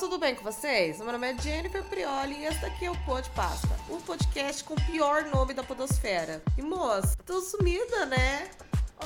tudo bem com vocês? Meu nome é Jennifer Prioli e esse daqui é o Pod Pasta, o podcast com o pior nome da podosfera. E moça, tô sumida, né?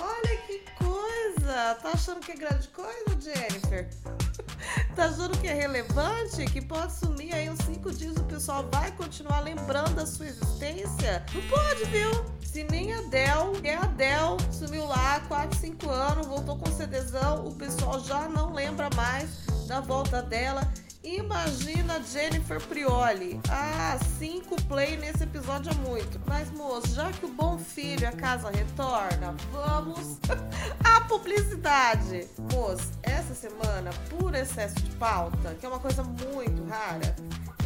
Olha que coisa! Tá achando que é grande coisa, Jennifer? tá achando que é relevante? Que pode sumir aí uns 5 dias o pessoal vai continuar lembrando da sua existência? Não pode, viu? Se nem a Del, é a Del, sumiu lá 4, 5 anos, voltou com CDzão, o pessoal já não lembra mais da volta dela. Imagina Jennifer Prioli. Ah, cinco play nesse episódio é muito. Mas, moço, já que o bom filho a casa retorna, vamos à publicidade. Moço, essa semana, por excesso de pauta, que é uma coisa muito rara,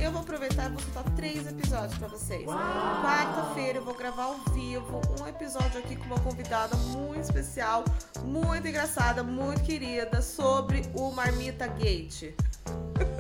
eu vou aproveitar e vou soltar três episódios para vocês. Quarta-feira eu vou gravar ao vivo um episódio aqui com uma convidada muito especial, muito engraçada, muito querida, sobre o Marmita Gate.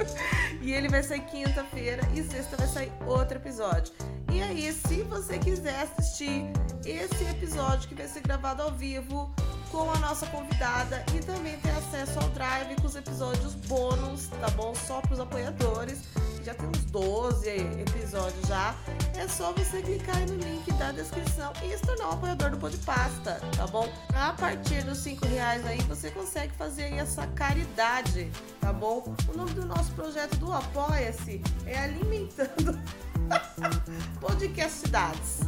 e ele vai sair quinta-feira e sexta vai sair outro episódio. E aí, se você quiser assistir esse episódio que vai ser gravado ao vivo com a nossa convidada e também ter acesso ao drive com os episódios bônus, tá bom? Só para os apoiadores. Já tem uns 12 episódios já. É só você clicar aí no link da descrição e se tornar um apoiador do Podpasta, tá bom? A partir dos 5 reais aí você consegue fazer aí essa caridade, tá bom? O nome do nosso projeto do Apoia-se é Alimentando Podcast Cidades.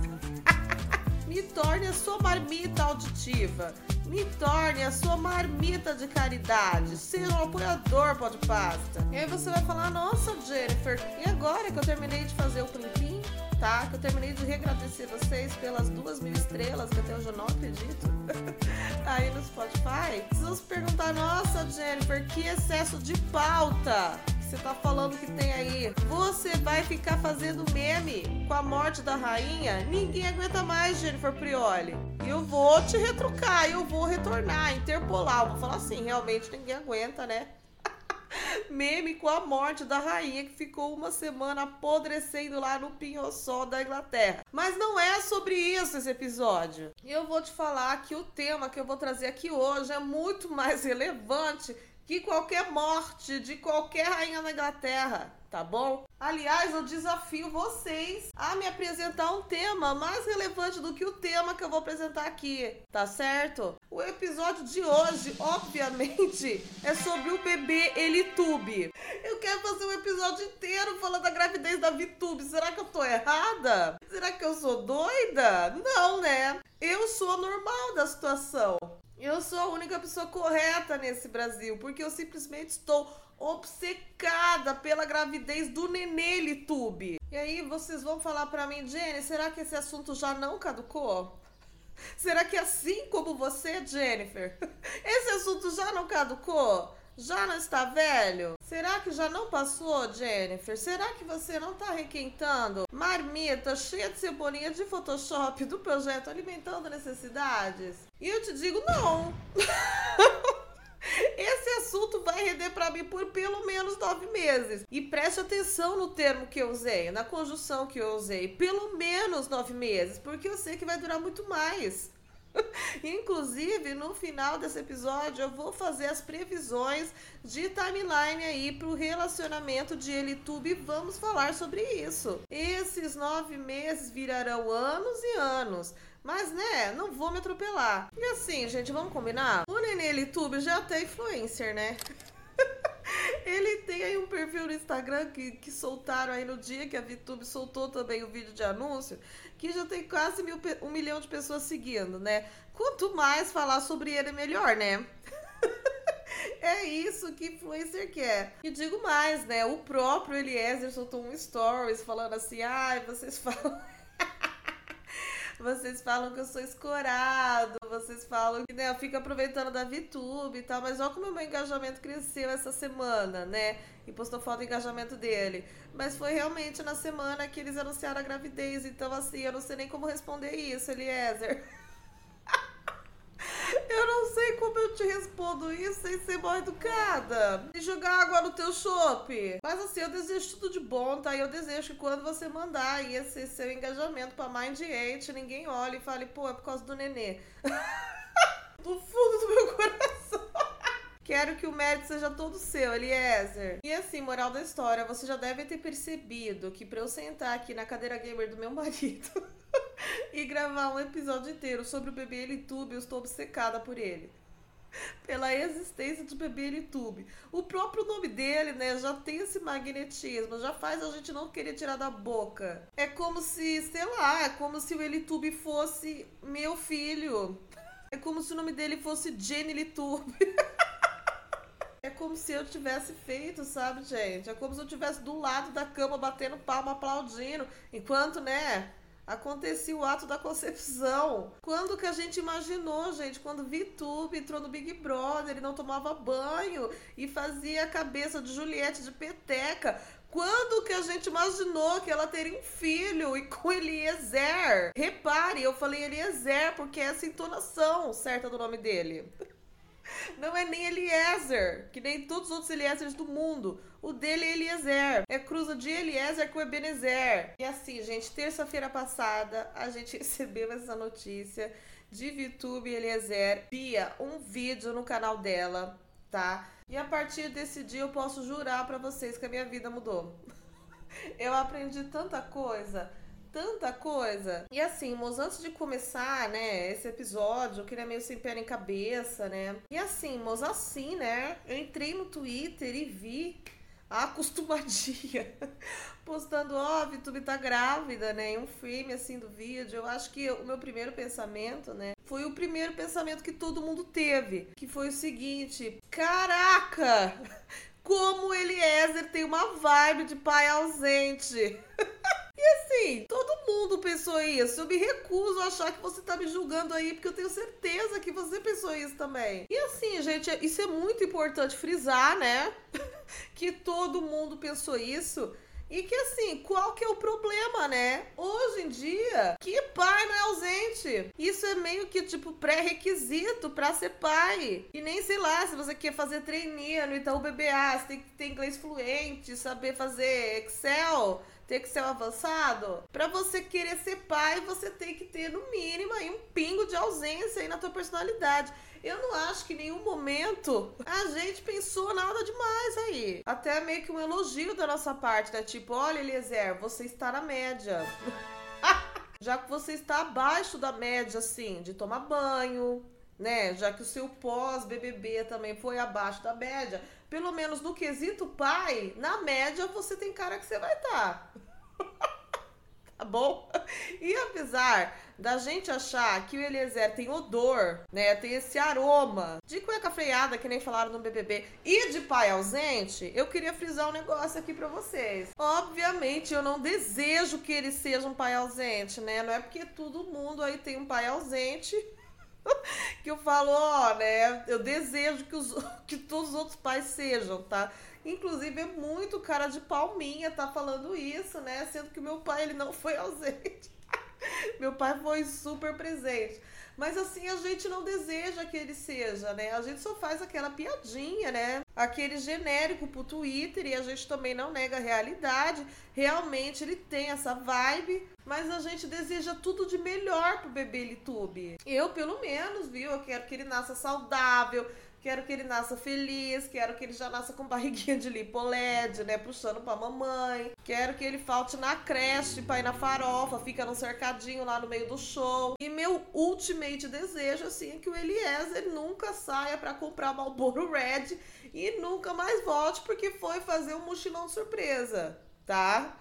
Me torne a sua marmita auditiva. Me torne a sua marmita de caridade. Seja um apoiador pode pasta. E aí você vai falar, nossa, Jennifer, e agora que eu terminei de fazer o plim tá? Que eu terminei de reagradecer vocês pelas duas mil estrelas, que até hoje eu não acredito. aí no Spotify. Vocês vão se perguntar, nossa, Jennifer, que excesso de pauta você tá falando que tem aí. Você vai ficar fazendo meme com a morte da rainha? Ninguém aguenta mais, Jennifer Prioli. Eu vou te retrucar, eu vou retornar, interpolar. Eu vou falar assim, realmente ninguém aguenta, né? Meme com a morte da rainha que ficou uma semana apodrecendo lá no pinho-sol da Inglaterra. Mas não é sobre isso esse episódio. Eu vou te falar que o tema que eu vou trazer aqui hoje é muito mais relevante que qualquer morte de qualquer rainha na Inglaterra, tá bom? Aliás, eu desafio vocês a me apresentar um tema mais relevante do que o tema que eu vou apresentar aqui, tá certo? O episódio de hoje, obviamente, é sobre o bebê Elitube. Eu quero fazer um episódio inteiro falando da gravidez da Vitube. Será que eu tô errada? Será que eu sou doida? Não, né? Eu sou normal da situação. Eu sou a única pessoa correta nesse Brasil, porque eu simplesmente estou obcecada pela gravidez do nenê Litube. E aí vocês vão falar para mim, Jenny, será que esse assunto já não caducou? Será que assim como você, Jennifer, esse assunto já não caducou? Já não está velho? Será que já não passou, Jennifer? Será que você não está requentando marmita cheia de cebolinha de Photoshop do projeto Alimentando Necessidades? E eu te digo não. Esse assunto vai render para mim por pelo menos nove meses. E preste atenção no termo que eu usei, na conjunção que eu usei. Pelo menos nove meses, porque eu sei que vai durar muito mais. Inclusive, no final desse episódio, eu vou fazer as previsões de timeline aí para o relacionamento de Elitube e vamos falar sobre isso. Esses nove meses virarão anos e anos. Mas, né, não vou me atropelar. E assim, gente, vamos combinar? O Nenê Elitube já tem influencer, né? Ele tem aí um perfil no Instagram que, que soltaram aí no dia que a VTube soltou também o vídeo de anúncio, que já tem quase mil, um milhão de pessoas seguindo, né? Quanto mais falar sobre ele, melhor, né? é isso que influencer quer. E digo mais, né? O próprio Eliezer soltou um stories falando assim: ai, ah, vocês falam. Vocês falam que eu sou escorado, vocês falam que né, eu fico aproveitando da VTube e tal, mas olha como o meu engajamento cresceu essa semana, né? E postou foto do engajamento dele. Mas foi realmente na semana que eles anunciaram a gravidez, então assim, eu não sei nem como responder isso, Eliezer. Eu não sei como eu te respondo isso sem ser mal educada. E jogar água no teu chope. Mas assim, eu desejo tudo de bom, tá? E eu desejo que quando você mandar esse seu engajamento pra Mind 8, ninguém olhe e fale, pô, é por causa do nenê. do fundo do meu coração Quero que o mérito seja todo seu, Eliezer. E assim, moral da história, você já deve ter percebido que pra eu sentar aqui na cadeira gamer do meu marido e gravar um episódio inteiro sobre o bebê Elitube, eu estou obcecada por ele pela existência de bebê Elitube. O próprio nome dele, né, já tem esse magnetismo, já faz a gente não querer tirar da boca. É como se, sei lá, é como se o Elitube fosse meu filho. É como se o nome dele fosse Jenny Elitube. É como se eu tivesse feito, sabe, gente? É como se eu tivesse do lado da cama batendo palma, aplaudindo, enquanto, né, acontecia o ato da concepção. Quando que a gente imaginou, gente? Quando VTube entrou no Big Brother, ele não tomava banho e fazia a cabeça de Juliette de peteca. Quando que a gente imaginou que ela teria um filho e com Eliezer? Repare, eu falei Eliezer porque é essa entonação certa do nome dele. Não é nem Eliezer, que nem todos os outros Eliezers do mundo. O dele é Eliezer. É cruza de Eliezer com Ebenezer. E assim, gente, terça-feira passada a gente recebeu essa notícia de VTube Eliezer via um vídeo no canal dela, tá? E a partir desse dia eu posso jurar para vocês que a minha vida mudou. Eu aprendi tanta coisa tanta coisa. E assim, moço, antes de começar, né, esse episódio, eu queria meio sem pé em cabeça, né? E assim, moço, assim, né, eu entrei no Twitter e vi a acostumadinha postando, ó, oh, Vitube tá grávida, né? Um frame assim do vídeo. Eu acho que o meu primeiro pensamento, né? Foi o primeiro pensamento que todo mundo teve. Que foi o seguinte: caraca! Como Eliezer tem uma vibe de pai ausente. E assim, todo mundo pensou isso. Eu me recuso a achar que você tá me julgando aí, porque eu tenho certeza que você pensou isso também. E assim, gente, isso é muito importante frisar, né? que todo mundo pensou isso. E que assim, qual que é o problema, né? Hoje em dia, que pai não é ausente? Isso é meio que tipo pré-requisito para ser pai. E nem sei lá, se você quer fazer treininho no Itaú BBA, você tem que ter inglês fluente, saber fazer Excel, ter Excel avançado. Para você querer ser pai, você tem que ter no mínimo aí um pingo de ausência aí na tua personalidade. Eu não acho que em nenhum momento a gente pensou nada demais aí. Até meio que um elogio da nossa parte, né? Tipo, olha, Eliezer, você está na média. Já que você está abaixo da média, assim, de tomar banho, né? Já que o seu pós-BBB também foi abaixo da média, pelo menos no quesito pai, na média você tem cara que você vai estar. Tá. tá bom? E apesar da gente achar que o Eliezer tem odor, né? Tem esse aroma de cueca freada, que nem falaram no BBB, e de pai ausente, eu queria frisar um negócio aqui para vocês. Obviamente, eu não desejo que ele seja um pai ausente, né? Não é porque todo mundo aí tem um pai ausente que eu falo, ó, né? Eu desejo que, os, que todos os outros pais sejam, tá? Inclusive, é muito cara de palminha tá falando isso, né? Sendo que meu pai, ele não foi ausente. meu pai foi super presente. Mas assim, a gente não deseja que ele seja, né? A gente só faz aquela piadinha, né? Aquele genérico pro Twitter e a gente também não nega a realidade. Realmente ele tem essa vibe, mas a gente deseja tudo de melhor pro bebê YouTube. Eu, pelo menos, viu? Eu quero que ele nasça saudável, Quero que ele nasça feliz, quero que ele já nasça com barriguinha de lipoled, né? Puxando pra mamãe. Quero que ele falte na creche pra ir na farofa, fica no cercadinho lá no meio do show. E meu ultimate desejo, assim, é que o Eliezer nunca saia para comprar Malboro Red e nunca mais volte porque foi fazer um mochilão de surpresa, tá?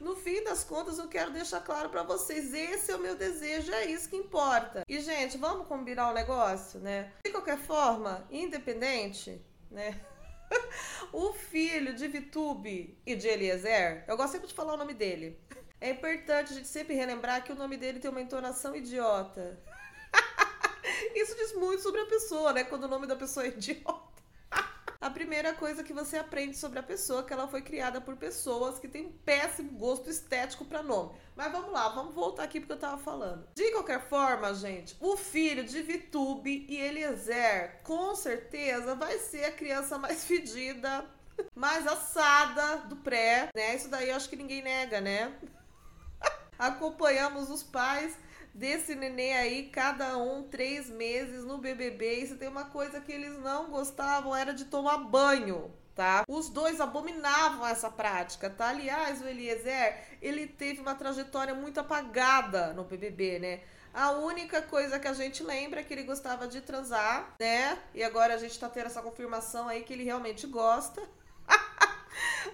No fim das contas, eu quero deixar claro para vocês, esse é o meu desejo, é isso que importa. E gente, vamos combinar o negócio, né? De qualquer forma, independente, né? o filho de Vitube e de Eliezer, eu gosto sempre de falar o nome dele. É importante a gente sempre relembrar que o nome dele tem uma entonação idiota. Isso diz muito sobre a pessoa, né? Quando o nome da pessoa é idiota a primeira coisa que você aprende sobre a pessoa é que ela foi criada por pessoas que têm um péssimo gosto estético para nome. Mas vamos lá, vamos voltar aqui porque eu tava falando. De qualquer forma, gente, o filho de Vitube e Eliezer, com certeza, vai ser a criança mais fedida, mais assada do pré, né? Isso daí eu acho que ninguém nega, né? Acompanhamos os pais desse nenê aí, cada um três meses no BBB. E se tem uma coisa que eles não gostavam era de tomar banho. Tá? Os dois abominavam essa prática, tá? Aliás, o Eliezer, ele teve uma trajetória muito apagada no BBB, né? A única coisa que a gente lembra é que ele gostava de transar, né? E agora a gente tá tendo essa confirmação aí que ele realmente gosta.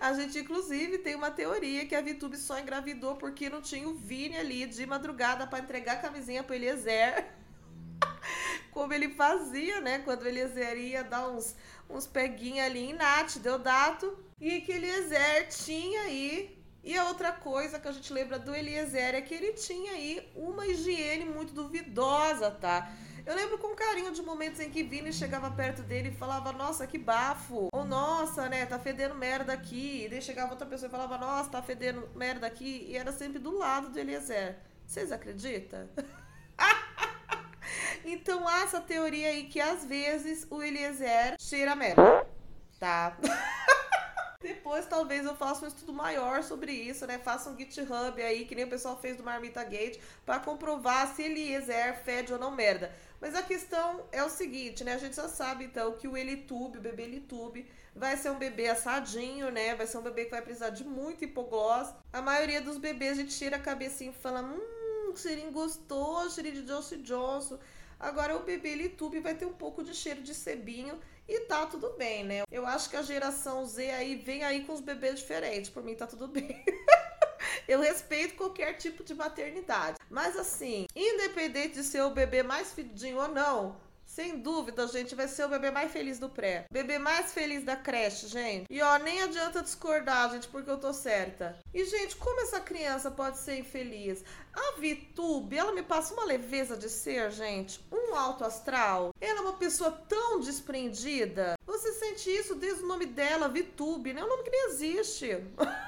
A gente, inclusive, tem uma teoria que a VTube só engravidou porque não tinha o Vini ali de madrugada para entregar a camisinha pro Eliezer. Como ele fazia, né? Quando o Eliezer ia dar uns, uns peguinhos ali em Nath, Deodato. E que Eliezer tinha aí. E a outra coisa que a gente lembra do Eliezer é que ele tinha aí uma higiene muito duvidosa, tá? Eu lembro com carinho de momentos em que Vini chegava perto dele e falava, nossa, que bafo. Ou, nossa, né, tá fedendo merda aqui. E daí chegava outra pessoa e falava, nossa, tá fedendo merda aqui. E era sempre do lado do Eliezer. Vocês acreditam? então há essa teoria aí que às vezes o Eliezer cheira merda. Tá? Depois talvez eu faça um estudo maior sobre isso, né? Faça um GitHub aí, que nem o pessoal fez do Marmita Gate, para comprovar se Eliezer fede ou não merda. Mas a questão é o seguinte, né? A gente já sabe, então, que o Elitube, o bebê Elitube, vai ser um bebê assadinho, né? Vai ser um bebê que vai precisar de muito hipoglós. A maioria dos bebês a gente tira a cabecinha e fala, hum, cheirinho gostoso, cheirinho de Johnson Johnson. Agora o bebê Elitube vai ter um pouco de cheiro de sebinho e tá tudo bem, né? Eu acho que a geração Z aí vem aí com os bebês diferentes. Por mim tá tudo bem. Eu respeito qualquer tipo de maternidade. Mas assim, independente de ser o bebê mais fedidinho ou não, sem dúvida, gente, vai ser o bebê mais feliz do pré. Bebê mais feliz da creche, gente. E ó, nem adianta discordar, gente, porque eu tô certa. E, gente, como essa criança pode ser infeliz? A Vitube, ela me passa uma leveza de ser, gente. Um alto astral. Ela é uma pessoa tão desprendida. Você sente isso desde o nome dela, Vitube, né? É um nome que nem existe.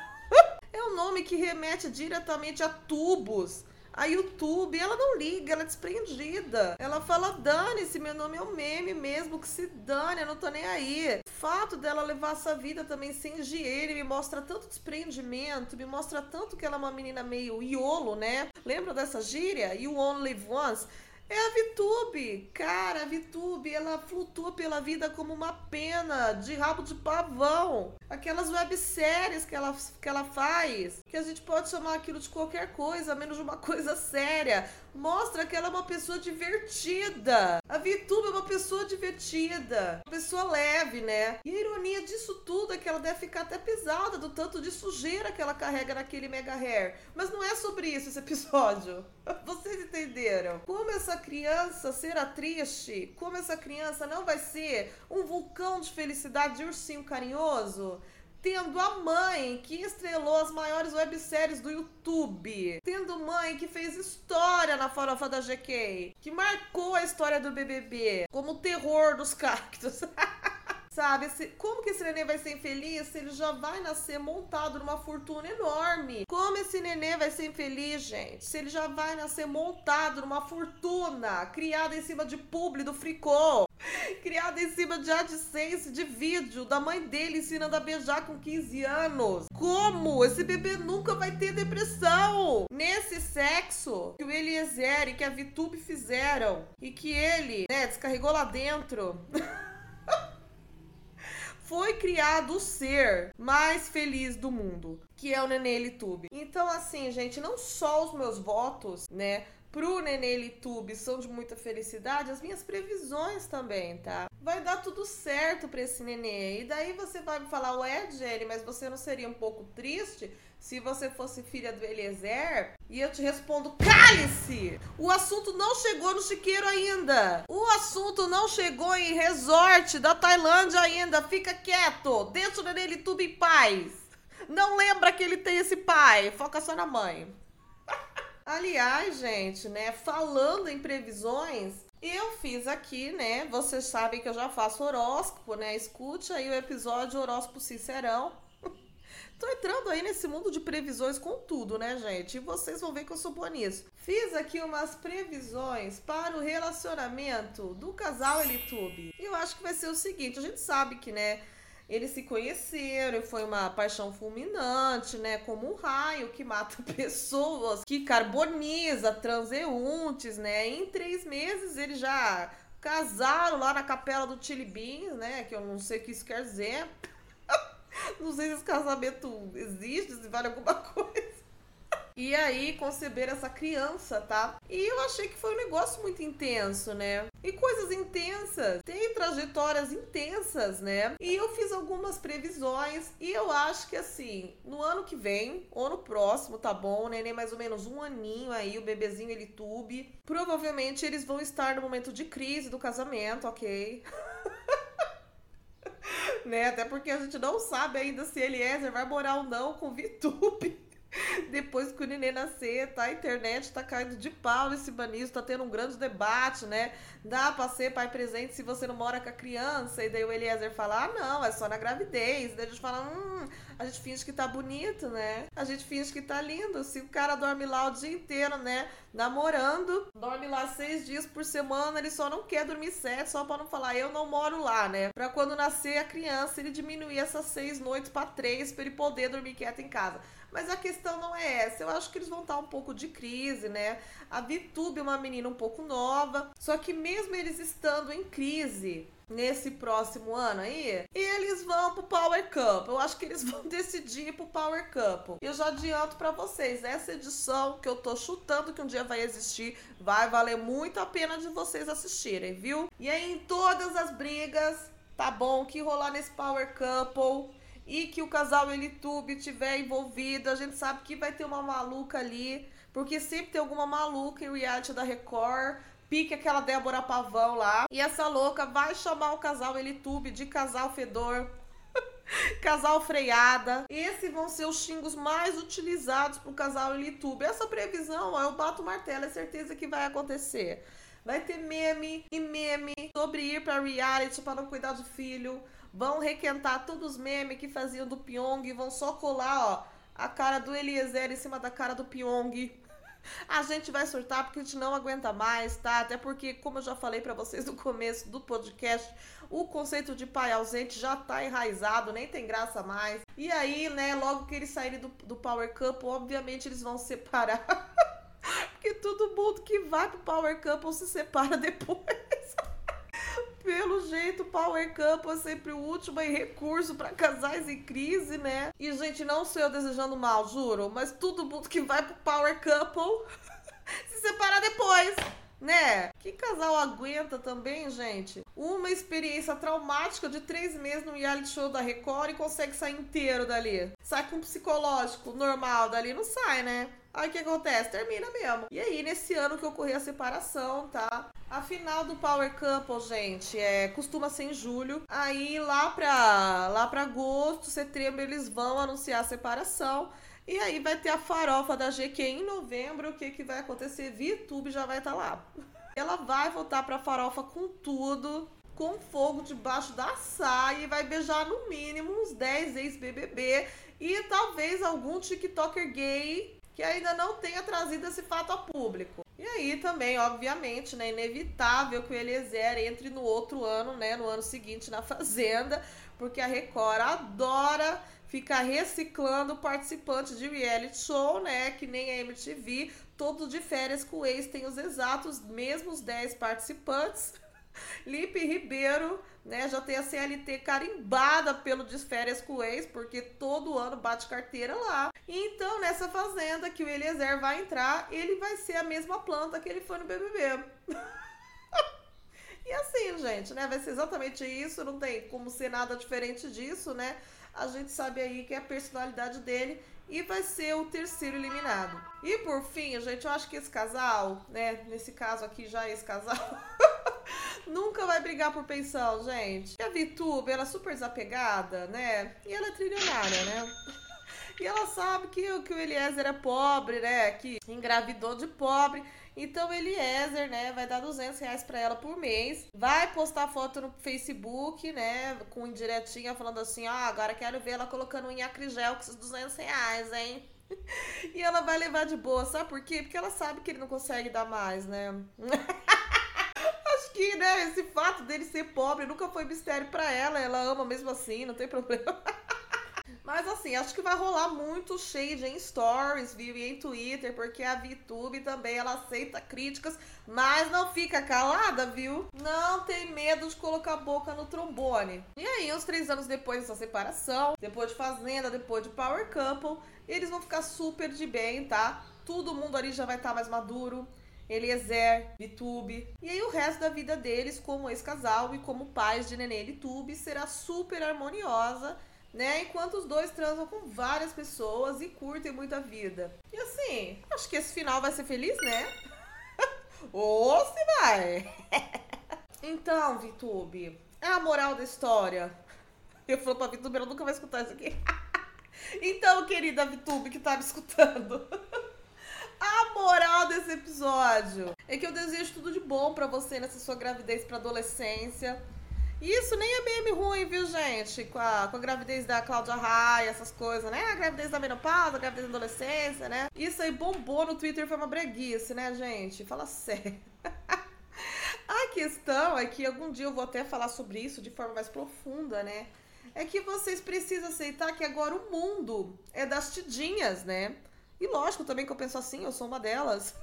É um nome que remete diretamente a tubos. A YouTube, ela não liga, ela é desprendida. Ela fala: dane-se, meu nome é um meme mesmo, que se dane, eu não tô nem aí. O fato dela levar essa vida também sem higiene me mostra tanto desprendimento, me mostra tanto que ela é uma menina meio iolo, né? Lembra dessa gíria? You only once? É a Vitube. Cara, a Vitube, ela flutua pela vida como uma pena de rabo de pavão. Aquelas webséries que ela, que ela faz, que a gente pode chamar aquilo de qualquer coisa, menos de uma coisa séria. Mostra que ela é uma pessoa divertida. A Vitube é uma pessoa divertida. Uma pessoa leve, né? E a ironia disso tudo é que ela deve ficar até pesada do tanto de sujeira que ela carrega naquele mega hair. Mas não é sobre isso esse episódio. Vocês entenderam? Como essa criança será triste? Como essa criança não vai ser um vulcão de felicidade de ursinho carinhoso? Tendo a mãe que estrelou as maiores webséries do YouTube. Tendo mãe que fez história na farofa da GK. Que marcou a história do BBB como o terror dos cactos. Sabe? Esse, como que esse nenê vai ser infeliz se ele já vai nascer montado numa fortuna enorme? Como esse nenê vai ser infeliz, gente? Se ele já vai nascer montado numa fortuna criada em cima de publi do fricô? Criada em cima de AdSense de vídeo da mãe dele ensinando a beijar com 15 anos. Como? Esse bebê nunca vai ter depressão. Nesse sexo que o Eliezer e que a VTube fizeram e que ele, né, descarregou lá dentro. foi criado o ser mais feliz do mundo, que é o Nenê Litube. Então, assim, gente, não só os meus votos, né, pro Nenê Litube são de muita felicidade, as minhas previsões também, tá? Vai dar tudo certo pra esse nenê. E daí você vai me falar, ué, Jenny, mas você não seria um pouco triste se você fosse filha do Eliezer, e eu te respondo: cale-se! O assunto não chegou no chiqueiro ainda. O assunto não chegou em resort da Tailândia ainda. Fica quieto. Deixa o Nenê tudo em paz. Não lembra que ele tem esse pai. Foca só na mãe. Aliás, gente, né? Falando em previsões, eu fiz aqui, né? Vocês sabem que eu já faço horóscopo, né? Escute aí o episódio Horóscopo Sincerão Tô entrando aí nesse mundo de previsões com tudo, né, gente? E vocês vão ver que eu sou boa nisso. Fiz aqui umas previsões para o relacionamento do casal Elitube. E eu acho que vai ser o seguinte: a gente sabe que, né? Eles se conheceram foi uma paixão fulminante, né? Como um raio que mata pessoas, que carboniza transeuntes, né? Em três meses eles já casaram lá na capela do Chili Beans, né? Que eu não sei o que isso quer dizer. não sei se esse casamento existe, se vale alguma coisa. E aí conceber essa criança, tá? E eu achei que foi um negócio muito intenso, né? E coisas intensas, tem trajetórias intensas, né? E eu fiz algumas previsões e eu acho que assim, no ano que vem, ou no próximo, tá bom, né? Nem mais ou menos um aninho aí, o bebezinho ele tube. Provavelmente eles vão estar no momento de crise do casamento, ok? né? Até porque a gente não sabe ainda se Eliezer vai morar ou não com VTube. Depois que o neném nascer, tá? A internet tá caindo de pau nesse banismo, tá tendo um grande debate, né? Dá pra ser pai presente se você não mora com a criança. E daí o Eliezer fala, ah, não, é só na gravidez. Daí a gente fala, hum, a gente finge que tá bonito, né? A gente finge que tá lindo. Se o cara dorme lá o dia inteiro, né? Namorando, dorme lá seis dias por semana, ele só não quer dormir sete, só pra não falar, eu não moro lá, né? Pra quando nascer a criança, ele diminuir essas seis noites pra três, pra ele poder dormir quieto em casa. Mas a questão não é essa. Eu acho que eles vão estar um pouco de crise, né? A Vitube é uma menina um pouco nova. Só que mesmo eles estando em crise, nesse próximo ano aí, eles vão pro Power Cup. Eu acho que eles vão decidir pro Power Cup. Eu já adianto para vocês, essa edição que eu tô chutando que um dia vai existir, vai valer muito a pena de vocês assistirem, viu? E aí em todas as brigas, tá bom, que rolar nesse Power Couple, e que o casal Elitube tiver envolvido, a gente sabe que vai ter uma maluca ali, porque sempre tem alguma maluca em reality da Record, pique aquela Débora Pavão lá, e essa louca vai chamar o casal Elitube de casal fedor. casal freada. Esses vão ser os xingos mais utilizados pro casal Elitube. Essa previsão, ó, eu bato o martelo, é certeza que vai acontecer. Vai ter meme e meme sobre ir pra reality para não cuidar do filho vão requentar todos os memes que faziam do Pyong, vão só colar, ó, a cara do Eliezer em cima da cara do Pyong. A gente vai surtar porque a gente não aguenta mais, tá? Até porque, como eu já falei para vocês no começo do podcast, o conceito de pai ausente já tá enraizado, nem tem graça mais. E aí, né, logo que eles saírem do, do Power Cup, obviamente eles vão separar. porque todo mundo que vai pro Power Cup se separa depois. Pelo jeito, Power Couple é sempre o último em recurso para casais em crise, né? E, gente, não sou eu desejando mal, juro, mas todo mundo que vai pro Power Couple se separa depois né? Que casal aguenta também, gente? Uma experiência traumática de três meses no reality show da Record e consegue sair inteiro dali. Sai com um psicológico normal dali, não sai, né? Aí o que acontece? Termina mesmo. E aí, nesse ano que ocorreu a separação, tá? A final do Power Couple, gente, é, costuma ser em julho. Aí lá pra, lá pra agosto, setembro, eles vão anunciar a separação. E aí vai ter a farofa da GQ em novembro. O que, que vai acontecer? VTube já vai estar tá lá. Ela vai voltar pra farofa com tudo, com fogo debaixo da saia e vai beijar no mínimo uns 10 ex-BBB e talvez algum TikToker gay que ainda não tenha trazido esse fato a público. E aí também, obviamente, né, inevitável que o Eliezer entre no outro ano, né, no ano seguinte na Fazenda, porque a Record adora ficar reciclando participantes de reality show, né, que nem a MTV, todo de férias com o ex tem os exatos mesmos 10 participantes. Lipe Ribeiro, né, já tem a CLT carimbada pelo Desférias com o ex, porque todo ano bate carteira lá. Então, nessa fazenda que o Eliezer vai entrar, ele vai ser a mesma planta que ele foi no BBB. e assim, gente, né, vai ser exatamente isso, não tem como ser nada diferente disso, né? A gente sabe aí que é a personalidade dele e vai ser o terceiro eliminado. E por fim, gente, eu acho que esse casal, né, nesse caso aqui já esse casal Nunca vai brigar por pensão, gente. E a Vitube, ela é super desapegada, né? E ela é trilionária, né? E ela sabe que, que o Eliezer é pobre, né? Que engravidou de pobre. Então, Eliezer, né, vai dar 200 reais pra ela por mês. Vai postar foto no Facebook, né, com indiretinha falando assim: ó, agora quero ver ela colocando um acrigel com esses 200 reais, hein? E ela vai levar de boa, sabe por quê? Porque ela sabe que ele não consegue dar mais, né? que, né, esse fato dele ser pobre nunca foi mistério para ela. Ela ama mesmo assim, não tem problema. Mas assim, acho que vai rolar muito shade em stories, viu? E em Twitter, porque a VTube também ela aceita críticas, mas não fica calada, viu? Não tem medo de colocar a boca no trombone. E aí, uns três anos depois dessa separação, depois de Fazenda, depois de Power Couple, eles vão ficar super de bem, tá? Todo mundo ali já vai estar tá mais maduro. Eliezer, Vitube. E aí o resto da vida deles, como ex-casal e como pais de Nenê e Vitube, será super harmoniosa né? Enquanto os dois transam com várias pessoas e curtem muito a vida. E assim, acho que esse final vai ser feliz, né? Ou se vai! então, Vitube, é a moral da história. Eu falo pra Vitube, ela nunca vai escutar isso aqui. então, querida Vitube que tá me escutando. A moral desse episódio é que eu desejo tudo de bom para você nessa sua gravidez para adolescência isso nem é meme ruim, viu, gente? Com a, com a gravidez da Cláudia Raia, essas coisas, né? A gravidez da menopausa, a gravidez da adolescência, né? Isso aí bombou no Twitter, foi uma breguice, né, gente? Fala sério. a questão é que algum dia eu vou até falar sobre isso de forma mais profunda, né? É que vocês precisam aceitar que agora o mundo é das tidinhas, né? E lógico também que eu penso assim, eu sou uma delas.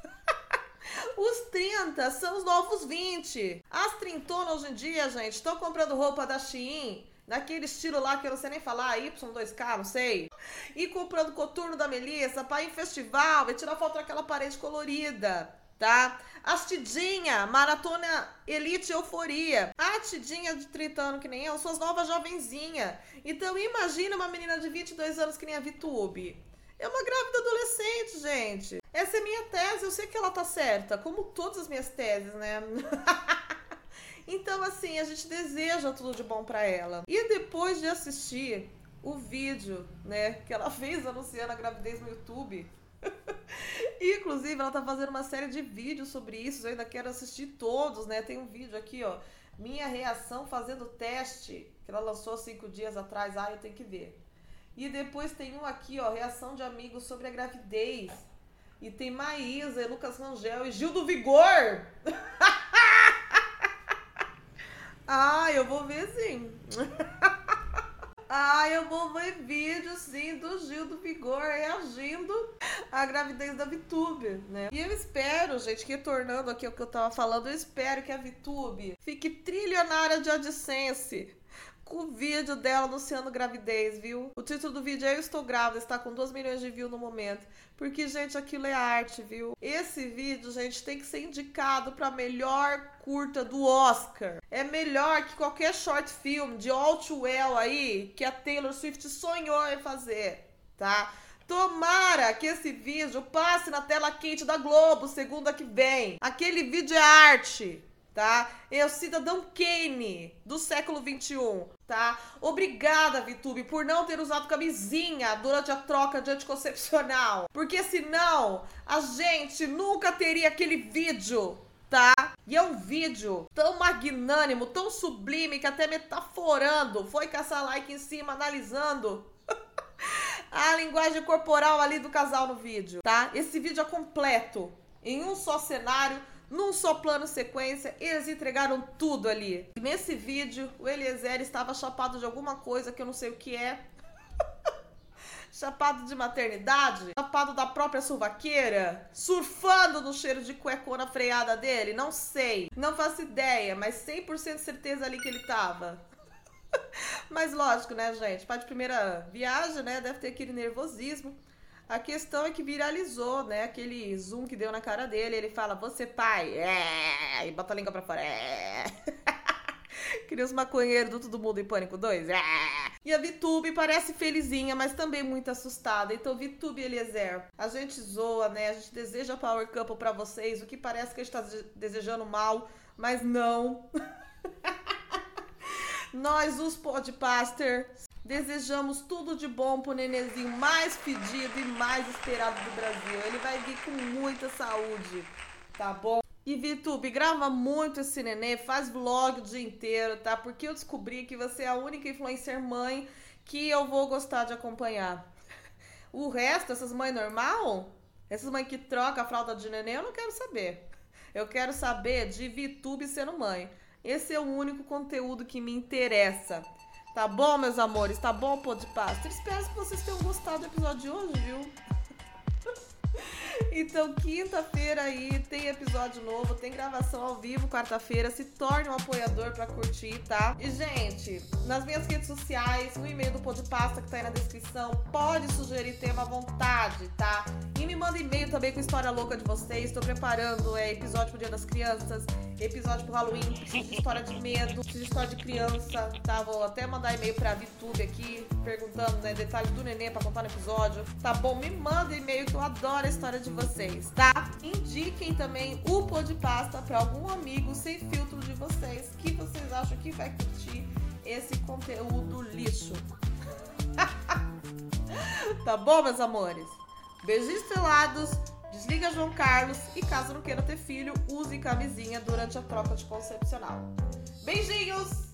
Os 30 são os novos 20. As trintonas hoje em dia, gente, estão comprando roupa da Shein, naquele estilo lá que eu não sei nem falar, Y2K, não sei. E comprando coturno da Melissa pra ir em festival e tirar foto daquela parede colorida tá? As Tidinha, Maratona Elite Euforia. A Tidinha de 30 anos que nem eu, sou as novas jovenzinha. Então imagina uma menina de 22 anos que nem a Vitube. É uma grávida adolescente, gente. Essa é minha tese, eu sei que ela tá certa, como todas as minhas teses, né? então, assim, a gente deseja tudo de bom para ela. E depois de assistir o vídeo, né, que ela fez anunciando a gravidez no YouTube. Inclusive, ela tá fazendo uma série de vídeos sobre isso. Eu ainda quero assistir todos, né? Tem um vídeo aqui, ó. Minha reação fazendo teste, que ela lançou cinco dias atrás. Ah, eu tenho que ver. E depois tem um aqui, ó, reação de amigos sobre a gravidez. E tem Maísa, Lucas Rangel e Gil do Vigor. ah, eu vou ver sim. ah, eu vou ver vídeo sim do Gil do Vigor reagindo à gravidez da Vitube, né? E eu espero, gente, retornando aqui ao que eu tava falando, eu espero que a Vitube fique trilionária de AdSense o vídeo dela anunciando gravidez, viu? O título do vídeo é Eu Estou Grávida, está com 2 milhões de views no momento. Porque, gente, aquilo é arte, viu? Esse vídeo, gente, tem que ser indicado para melhor curta do Oscar. É melhor que qualquer short film de All Too Well aí que a Taylor Swift sonhou em fazer, tá? Tomara que esse vídeo passe na tela quente da Globo segunda que vem. Aquele vídeo é arte tá? O cidadão Kane do século 21, tá? Obrigada, Vitube, por não ter usado camisinha durante a troca de anticoncepcional, porque senão a gente nunca teria aquele vídeo, tá? E é um vídeo tão magnânimo, tão sublime que até metaforando, foi caçar like em cima, analisando a linguagem corporal ali do casal no vídeo, tá? Esse vídeo é completo, em um só cenário num só plano sequência, eles entregaram tudo ali. Nesse vídeo, o Eliezer estava chapado de alguma coisa que eu não sei o que é. chapado de maternidade, chapado da própria suvaqueira, surfando no cheiro de cuecona freada dele, não sei, não faço ideia, mas 100% certeza ali que ele tava. mas lógico, né, gente, pai de primeira viagem, né, deve ter aquele nervosismo. A questão é que viralizou, né? Aquele zoom que deu na cara dele. Ele fala, você pai, é, e bota a língua pra fora, é. Que nem os maconheiros do Todo Mundo em Pânico 2. É. E a Vitube parece felizinha, mas também muito assustada. Então, Vitube Eliezer, a gente zoa, né? A gente deseja Power Couple pra vocês, o que parece que a gente tá desejando mal, mas não. Nós, os podpasters, Desejamos tudo de bom pro nenezinho mais pedido e mais esperado do Brasil. Ele vai vir com muita saúde, tá bom? E Vitube, grava muito esse nenê, faz vlog o dia inteiro, tá? Porque eu descobri que você é a única influencer mãe que eu vou gostar de acompanhar. O resto, essas mães normal, essas mães que trocam a fralda de nenê, eu não quero saber. Eu quero saber de VTube sendo mãe. Esse é o único conteúdo que me interessa. Tá bom, meus amores? Tá bom, pô de pasta? Espero que vocês tenham gostado do episódio de hoje, viu? Então, quinta-feira aí tem episódio novo, tem gravação ao vivo quarta-feira. Se torne um apoiador para curtir, tá? E, gente, nas minhas redes sociais, no e-mail do Podpasta que tá aí na descrição, pode sugerir tema à vontade, tá? E me manda e-mail também com história louca de vocês. Estou preparando é, episódio pro Dia das Crianças, episódio pro Halloween, preciso de história de medo, preciso de história de criança, tá? Vou até mandar e-mail pra VTube aqui, perguntando, né, detalhes do neném pra contar no episódio. Tá bom? Me manda e-mail que eu adoro a história de vocês, tá? Indiquem também o Podpasta pra algum amigo sem filtro de vocês que vocês acham que vai curtir esse conteúdo lixo. tá bom, meus amores? Beijos estrelados. Desliga João Carlos e caso não queira ter filho, use camisinha durante a troca de concepcional. Beijinhos!